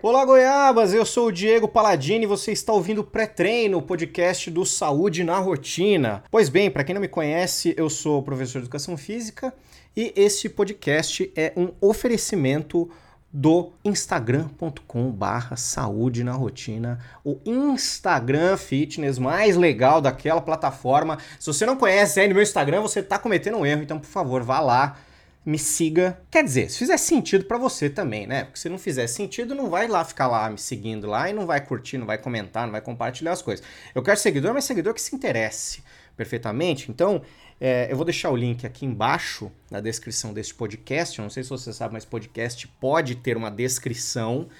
Olá, Goiabas! Eu sou o Diego Paladini e você está ouvindo o Pré-Treino, o podcast do Saúde na Rotina. Pois bem, para quem não me conhece, eu sou professor de Educação Física e esse podcast é um oferecimento do instagram.com barra saúde na rotina, o Instagram Fitness mais legal daquela plataforma. Se você não conhece aí no meu Instagram, você está cometendo um erro, então por favor, vá lá, me siga. Quer dizer, se fizer sentido para você também, né? Porque se não fizer sentido, não vai lá ficar lá me seguindo lá e não vai curtir, não vai comentar, não vai compartilhar as coisas. Eu quero seguidor, mas seguidor que se interesse perfeitamente. Então, é, eu vou deixar o link aqui embaixo na descrição deste podcast. Eu não sei se você sabe, mas podcast pode ter uma descrição.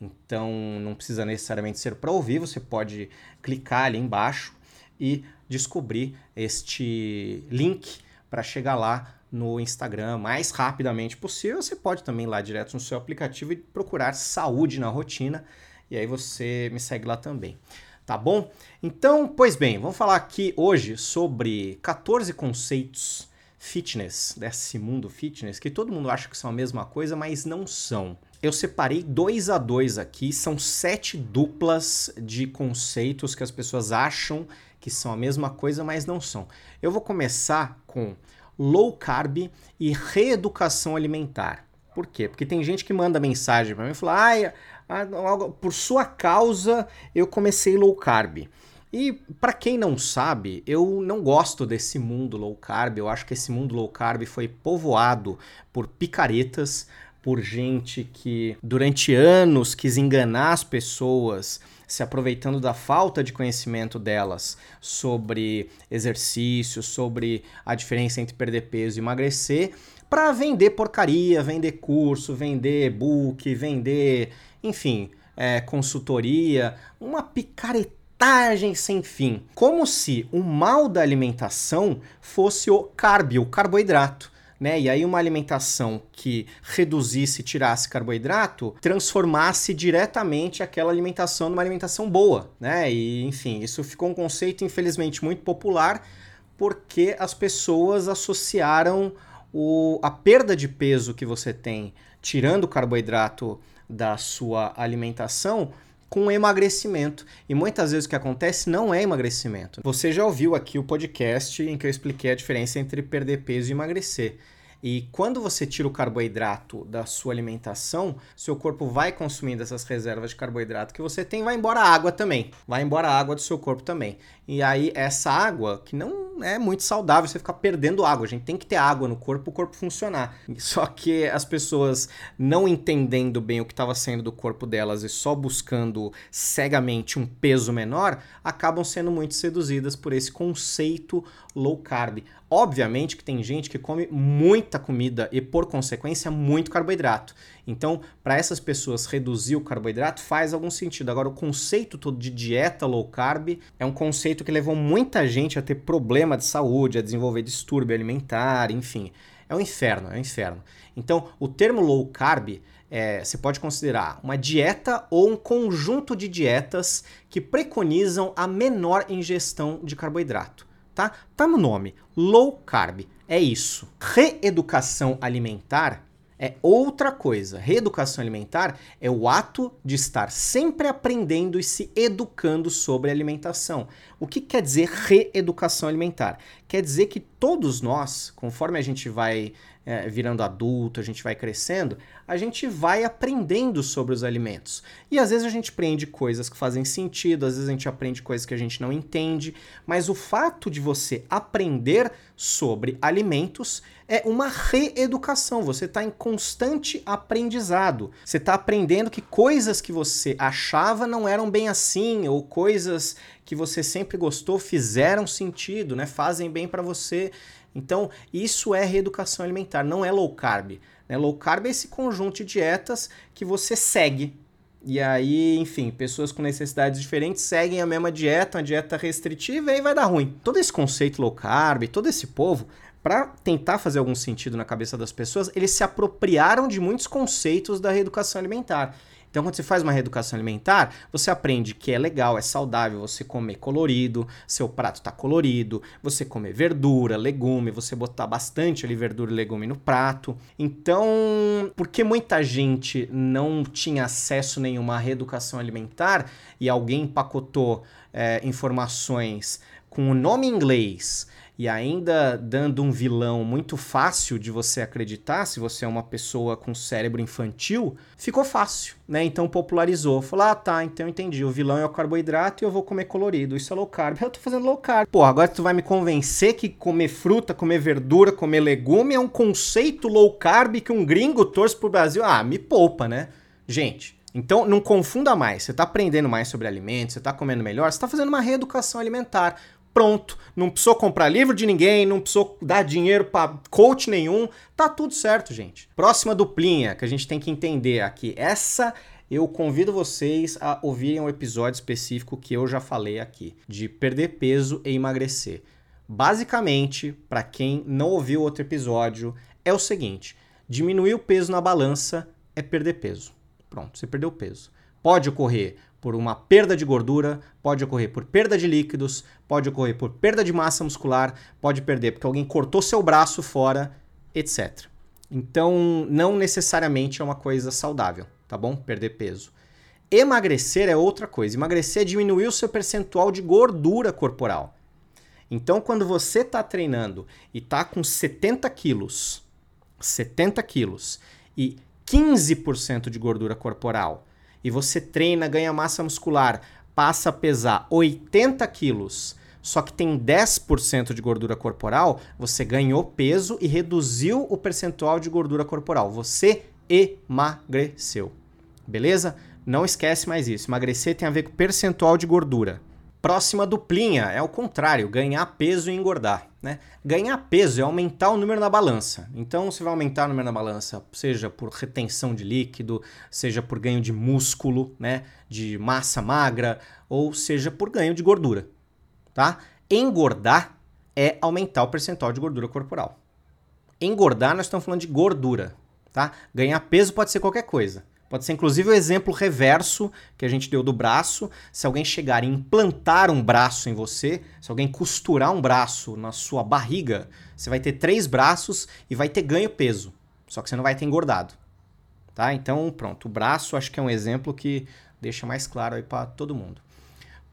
Então, não precisa necessariamente ser para ouvir. Você pode clicar ali embaixo e descobrir este link para chegar lá no Instagram mais rapidamente possível. Você pode também ir lá direto no seu aplicativo e procurar saúde na rotina. E aí você me segue lá também. Tá bom? Então, pois bem, vamos falar aqui hoje sobre 14 conceitos fitness, desse mundo fitness, que todo mundo acha que são a mesma coisa, mas não são. Eu separei dois a dois aqui, são sete duplas de conceitos que as pessoas acham que são a mesma coisa, mas não são. Eu vou começar com low carb e reeducação alimentar. Por quê? Porque tem gente que manda mensagem para mim e fala: ah, por sua causa eu comecei low carb. E para quem não sabe, eu não gosto desse mundo low carb. Eu acho que esse mundo low carb foi povoado por picaretas, por gente que durante anos quis enganar as pessoas se aproveitando da falta de conhecimento delas sobre exercício, sobre a diferença entre perder peso e emagrecer, para vender porcaria, vender curso, vender e-book, vender, enfim, é, consultoria, uma picaretagem sem fim. Como se o mal da alimentação fosse o carb, o carboidrato né? E aí uma alimentação que reduzisse, tirasse carboidrato, transformasse diretamente aquela alimentação numa alimentação boa, né? E enfim, isso ficou um conceito infelizmente muito popular porque as pessoas associaram o, a perda de peso que você tem tirando o carboidrato da sua alimentação com emagrecimento. E muitas vezes o que acontece não é emagrecimento. Você já ouviu aqui o podcast em que eu expliquei a diferença entre perder peso e emagrecer. E quando você tira o carboidrato da sua alimentação, seu corpo vai consumindo essas reservas de carboidrato que você tem, vai embora a água também. Vai embora a água do seu corpo também. E aí essa água, que não é muito saudável você ficar perdendo água, a gente tem que ter água no corpo, o corpo funcionar. Só que as pessoas não entendendo bem o que estava saindo do corpo delas e só buscando cegamente um peso menor, acabam sendo muito seduzidas por esse conceito low carb. Obviamente que tem gente que come muita comida e, por consequência, muito carboidrato. Então, para essas pessoas, reduzir o carboidrato faz algum sentido. Agora, o conceito todo de dieta low carb é um conceito que levou muita gente a ter problema de saúde, a desenvolver distúrbio alimentar, enfim. É um inferno, é um inferno. Então, o termo low carb é, você pode considerar uma dieta ou um conjunto de dietas que preconizam a menor ingestão de carboidrato tá? Tá no nome, low carb. É isso. Reeducação alimentar é outra coisa. Reeducação alimentar é o ato de estar sempre aprendendo e se educando sobre alimentação. O que quer dizer reeducação alimentar? Quer dizer que todos nós, conforme a gente vai é, virando adulto, a gente vai crescendo, a gente vai aprendendo sobre os alimentos. E às vezes a gente aprende coisas que fazem sentido, às vezes a gente aprende coisas que a gente não entende, mas o fato de você aprender sobre alimentos é uma reeducação. Você está em constante aprendizado. Você está aprendendo que coisas que você achava não eram bem assim, ou coisas que você sempre gostou fizeram sentido, né? Fazem bem para você. Então, isso é reeducação alimentar, não é low carb. Né? Low carb é esse conjunto de dietas que você segue. E aí, enfim, pessoas com necessidades diferentes seguem a mesma dieta, uma dieta restritiva, e aí vai dar ruim. Todo esse conceito low carb, todo esse povo, para tentar fazer algum sentido na cabeça das pessoas, eles se apropriaram de muitos conceitos da reeducação alimentar. Então, quando você faz uma reeducação alimentar, você aprende que é legal, é saudável você comer colorido, seu prato tá colorido, você comer verdura, legume, você botar bastante ali verdura e legume no prato. Então, porque muita gente não tinha acesso nenhuma à reeducação alimentar e alguém empacotou é, informações com o nome inglês e ainda dando um vilão muito fácil de você acreditar, se você é uma pessoa com cérebro infantil, ficou fácil, né? Então popularizou. Falou, ah, tá, então entendi. O vilão é o carboidrato e eu vou comer colorido. Isso é low carb. Eu tô fazendo low carb. Pô, agora tu vai me convencer que comer fruta, comer verdura, comer legume é um conceito low carb que um gringo torce pro Brasil. Ah, me poupa, né? Gente, então, não confunda mais. Você está aprendendo mais sobre alimentos, você está comendo melhor, você está fazendo uma reeducação alimentar pronto. Não precisou comprar livro de ninguém, não precisou dar dinheiro para coach nenhum. Tá tudo certo, gente. Próxima duplinha que a gente tem que entender aqui. Essa eu convido vocês a ouvirem um episódio específico que eu já falei aqui, de perder peso e emagrecer. Basicamente, para quem não ouviu outro episódio, é o seguinte: diminuir o peso na balança é perder peso. Pronto, você perdeu peso. Pode ocorrer por uma perda de gordura, pode ocorrer por perda de líquidos, pode ocorrer por perda de massa muscular, pode perder porque alguém cortou seu braço fora, etc. Então, não necessariamente é uma coisa saudável, tá bom? Perder peso. Emagrecer é outra coisa. Emagrecer é diminuir o seu percentual de gordura corporal. Então, quando você está treinando e está com 70 quilos, 70 quilos e 15% de gordura corporal, e você treina, ganha massa muscular, passa a pesar 80 quilos, só que tem 10% de gordura corporal, você ganhou peso e reduziu o percentual de gordura corporal. Você emagreceu. Beleza? Não esquece mais isso. Emagrecer tem a ver com percentual de gordura. Próxima duplinha é o contrário, ganhar peso e engordar. Né? Ganhar peso é aumentar o número na balança. Então você vai aumentar o número na balança, seja por retenção de líquido, seja por ganho de músculo, né? de massa magra, ou seja por ganho de gordura. Tá? Engordar é aumentar o percentual de gordura corporal. Engordar, nós estamos falando de gordura. Tá? Ganhar peso pode ser qualquer coisa. Pode ser inclusive o exemplo reverso que a gente deu do braço. Se alguém chegar e implantar um braço em você, se alguém costurar um braço na sua barriga, você vai ter três braços e vai ter ganho peso. Só que você não vai ter engordado. Tá? Então, pronto. O braço acho que é um exemplo que deixa mais claro aí para todo mundo.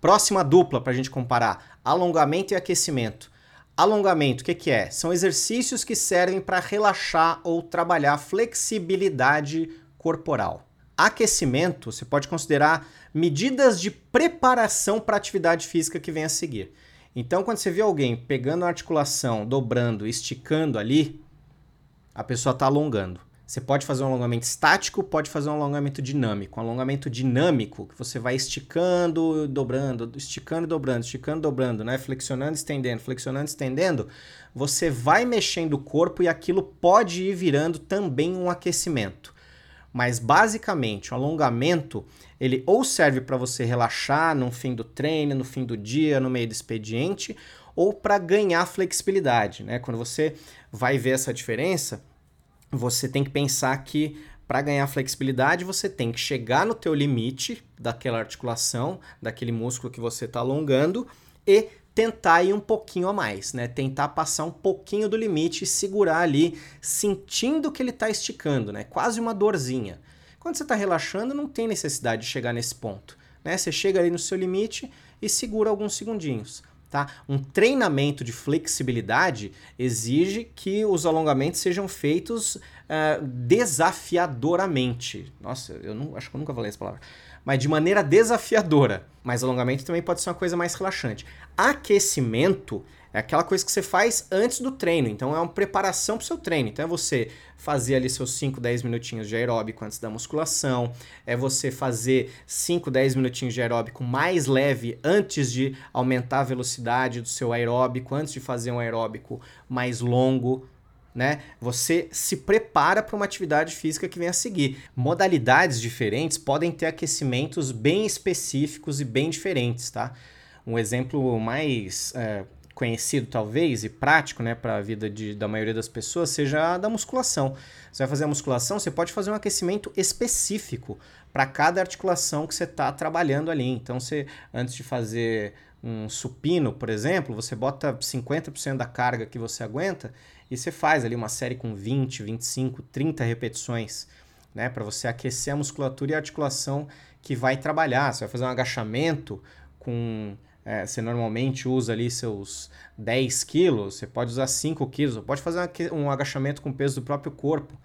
Próxima dupla para a gente comparar: alongamento e aquecimento. Alongamento, o que, que é? São exercícios que servem para relaxar ou trabalhar flexibilidade corporal. Aquecimento, você pode considerar medidas de preparação para a atividade física que vem a seguir. Então, quando você vê alguém pegando a articulação, dobrando, esticando ali, a pessoa está alongando. Você pode fazer um alongamento estático, pode fazer um alongamento dinâmico. Um alongamento dinâmico, que você vai esticando, dobrando, esticando dobrando, esticando dobrando, né? Flexionando, estendendo, flexionando, estendendo. Você vai mexendo o corpo e aquilo pode ir virando também um aquecimento. Mas basicamente, o alongamento, ele ou serve para você relaxar no fim do treino, no fim do dia, no meio do expediente, ou para ganhar flexibilidade, né? Quando você vai ver essa diferença, você tem que pensar que para ganhar flexibilidade, você tem que chegar no teu limite daquela articulação, daquele músculo que você está alongando e tentar ir um pouquinho a mais, né? Tentar passar um pouquinho do limite e segurar ali, sentindo que ele está esticando, né? Quase uma dorzinha. Quando você está relaxando, não tem necessidade de chegar nesse ponto, né? Você chega ali no seu limite e segura alguns segundinhos. Tá? Um treinamento de flexibilidade exige que os alongamentos sejam feitos uh, desafiadoramente. Nossa, eu não, acho que eu nunca falei essa palavra mas de maneira desafiadora. Mas alongamento também pode ser uma coisa mais relaxante. Aquecimento é aquela coisa que você faz antes do treino, então é uma preparação para o seu treino. Então é você fazer ali seus 5, 10 minutinhos de aeróbico antes da musculação, é você fazer 5, 10 minutinhos de aeróbico mais leve antes de aumentar a velocidade do seu aeróbico, antes de fazer um aeróbico mais longo né? Você se prepara para uma atividade física que vem a seguir. Modalidades diferentes podem ter aquecimentos bem específicos e bem diferentes, tá? Um exemplo mais é, conhecido talvez e prático, né, para a vida de, da maioria das pessoas, seja a da musculação. Você vai fazer a musculação, você pode fazer um aquecimento específico para cada articulação que você está trabalhando ali. Então, você antes de fazer um supino, por exemplo, você bota 50% da carga que você aguenta e você faz ali uma série com 20, 25, 30 repetições, né, para você aquecer a musculatura e a articulação que vai trabalhar. Você vai fazer um agachamento com é, você normalmente usa ali seus 10 quilos, você pode usar 5 quilos, pode fazer um agachamento com o peso do próprio corpo,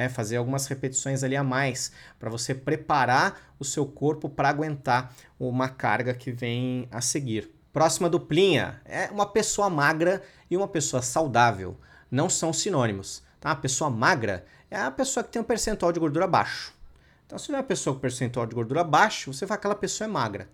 né? fazer algumas repetições ali a mais, para você preparar o seu corpo para aguentar uma carga que vem a seguir. Próxima duplinha é uma pessoa magra e uma pessoa saudável. Não são sinônimos. Tá? A pessoa magra é a pessoa que tem um percentual de gordura baixo. Então, se não é uma pessoa com percentual de gordura baixo, você fala que aquela pessoa é magra.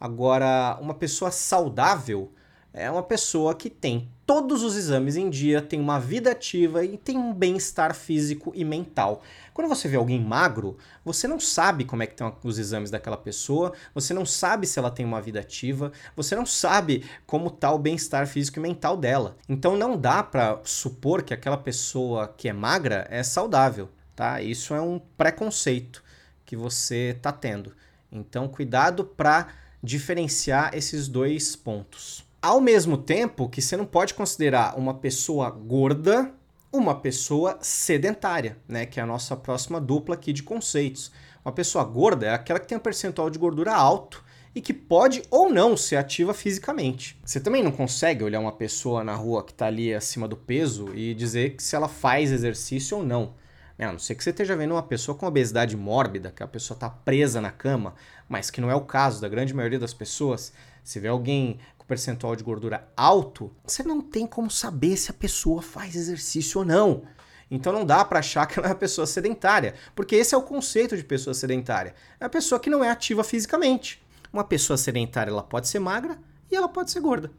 Agora, uma pessoa saudável é uma pessoa que tem todos os exames em dia, tem uma vida ativa e tem um bem-estar físico e mental. Quando você vê alguém magro, você não sabe como é que estão os exames daquela pessoa, você não sabe se ela tem uma vida ativa, você não sabe como está o bem-estar físico e mental dela. Então não dá para supor que aquela pessoa que é magra é saudável, tá? Isso é um preconceito que você está tendo. Então cuidado para diferenciar esses dois pontos. Ao mesmo tempo que você não pode considerar uma pessoa gorda uma pessoa sedentária, né, que é a nossa próxima dupla aqui de conceitos. Uma pessoa gorda é aquela que tem um percentual de gordura alto e que pode ou não ser ativa fisicamente. Você também não consegue olhar uma pessoa na rua que está ali acima do peso e dizer se ela faz exercício ou não. Né, a não ser que você esteja vendo uma pessoa com obesidade mórbida, que a pessoa está presa na cama, mas que não é o caso da grande maioria das pessoas. Se vê alguém percentual de gordura alto, você não tem como saber se a pessoa faz exercício ou não. Então não dá para achar que ela é uma pessoa sedentária, porque esse é o conceito de pessoa sedentária. É a pessoa que não é ativa fisicamente. Uma pessoa sedentária ela pode ser magra e ela pode ser gorda.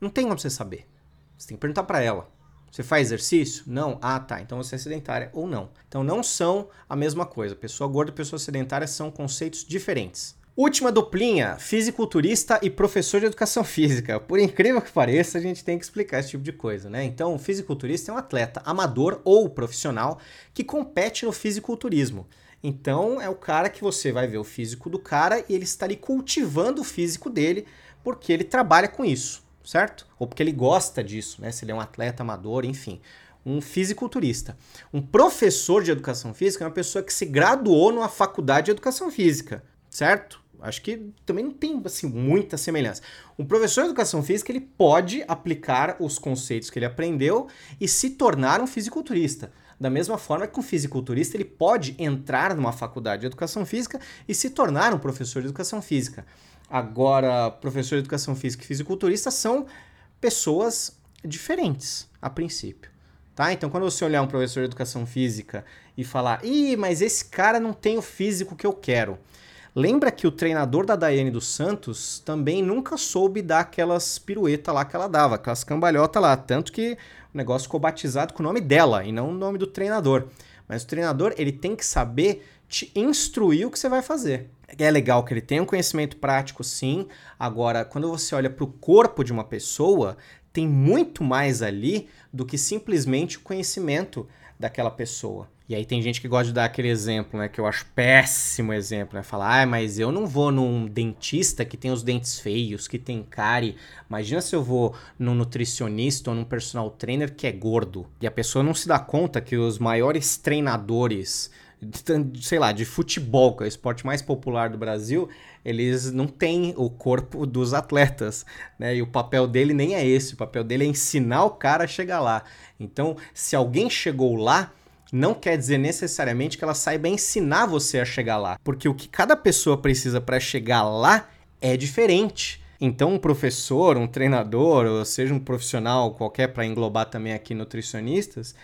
Não tem como você saber. Você tem que perguntar para ela. Você faz exercício? Não? Ah, tá. Então você é sedentária ou não. Então não são a mesma coisa. Pessoa gorda e pessoa sedentária são conceitos diferentes. Última duplinha, fisiculturista e professor de educação física. Por incrível que pareça, a gente tem que explicar esse tipo de coisa, né? Então, o fisiculturista é um atleta amador ou profissional que compete no fisiculturismo. Então, é o cara que você vai ver o físico do cara e ele está ali cultivando o físico dele porque ele trabalha com isso certo? Ou porque ele gosta disso, né? Se ele é um atleta amador, enfim. Um fisiculturista. Um professor de educação física é uma pessoa que se graduou numa faculdade de educação física, certo? Acho que também não tem assim muita semelhança. Um professor de educação física ele pode aplicar os conceitos que ele aprendeu e se tornar um fisiculturista. Da mesma forma que um fisiculturista ele pode entrar numa faculdade de educação física e se tornar um professor de educação física. Agora, professor de educação física e fisiculturista são pessoas diferentes, a princípio. Tá? Então, quando você olhar um professor de educação física e falar, ih, mas esse cara não tem o físico que eu quero. Lembra que o treinador da Daiane dos Santos também nunca soube dar aquelas piruetas lá que ela dava, aquelas cambalhotas lá. Tanto que o negócio ficou batizado com o nome dela e não o nome do treinador. Mas o treinador ele tem que saber te instruir o que você vai fazer. É legal que ele tenha um conhecimento prático, sim. Agora, quando você olha para o corpo de uma pessoa, tem muito mais ali do que simplesmente o conhecimento daquela pessoa. E aí tem gente que gosta de dar aquele exemplo, né? Que eu acho péssimo exemplo, né? Falar, ah, mas eu não vou num dentista que tem os dentes feios, que tem cárie. Imagina se eu vou num nutricionista ou num personal trainer que é gordo. E a pessoa não se dá conta que os maiores treinadores sei lá, de futebol, que é o esporte mais popular do Brasil, eles não têm o corpo dos atletas, né? E o papel dele nem é esse, o papel dele é ensinar o cara a chegar lá. Então, se alguém chegou lá, não quer dizer necessariamente que ela saiba ensinar você a chegar lá, porque o que cada pessoa precisa para chegar lá é diferente. Então, um professor, um treinador, ou seja, um profissional qualquer para englobar também aqui nutricionistas,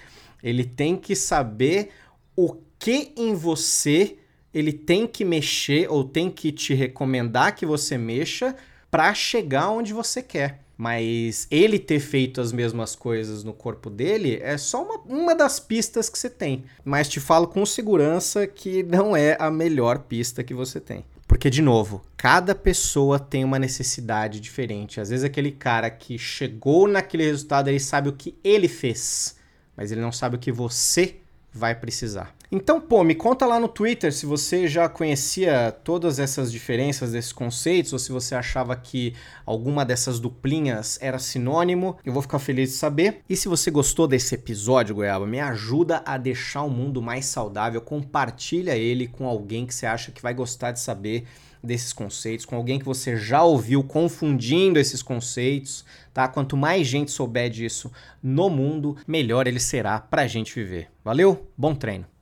ele tem que saber o que em você ele tem que mexer ou tem que te recomendar que você mexa para chegar onde você quer. Mas ele ter feito as mesmas coisas no corpo dele é só uma, uma das pistas que você tem. Mas te falo com segurança que não é a melhor pista que você tem. Porque de novo, cada pessoa tem uma necessidade diferente. Às vezes, aquele cara que chegou naquele resultado, ele sabe o que ele fez, mas ele não sabe o que você vai precisar. Então, pô, me conta lá no Twitter se você já conhecia todas essas diferenças desses conceitos ou se você achava que alguma dessas duplinhas era sinônimo. Eu vou ficar feliz de saber. E se você gostou desse episódio, Goiaba, me ajuda a deixar o mundo mais saudável. Compartilha ele com alguém que você acha que vai gostar de saber desses conceitos, com alguém que você já ouviu confundindo esses conceitos, tá? Quanto mais gente souber disso no mundo, melhor ele será para a gente viver. Valeu? Bom treino!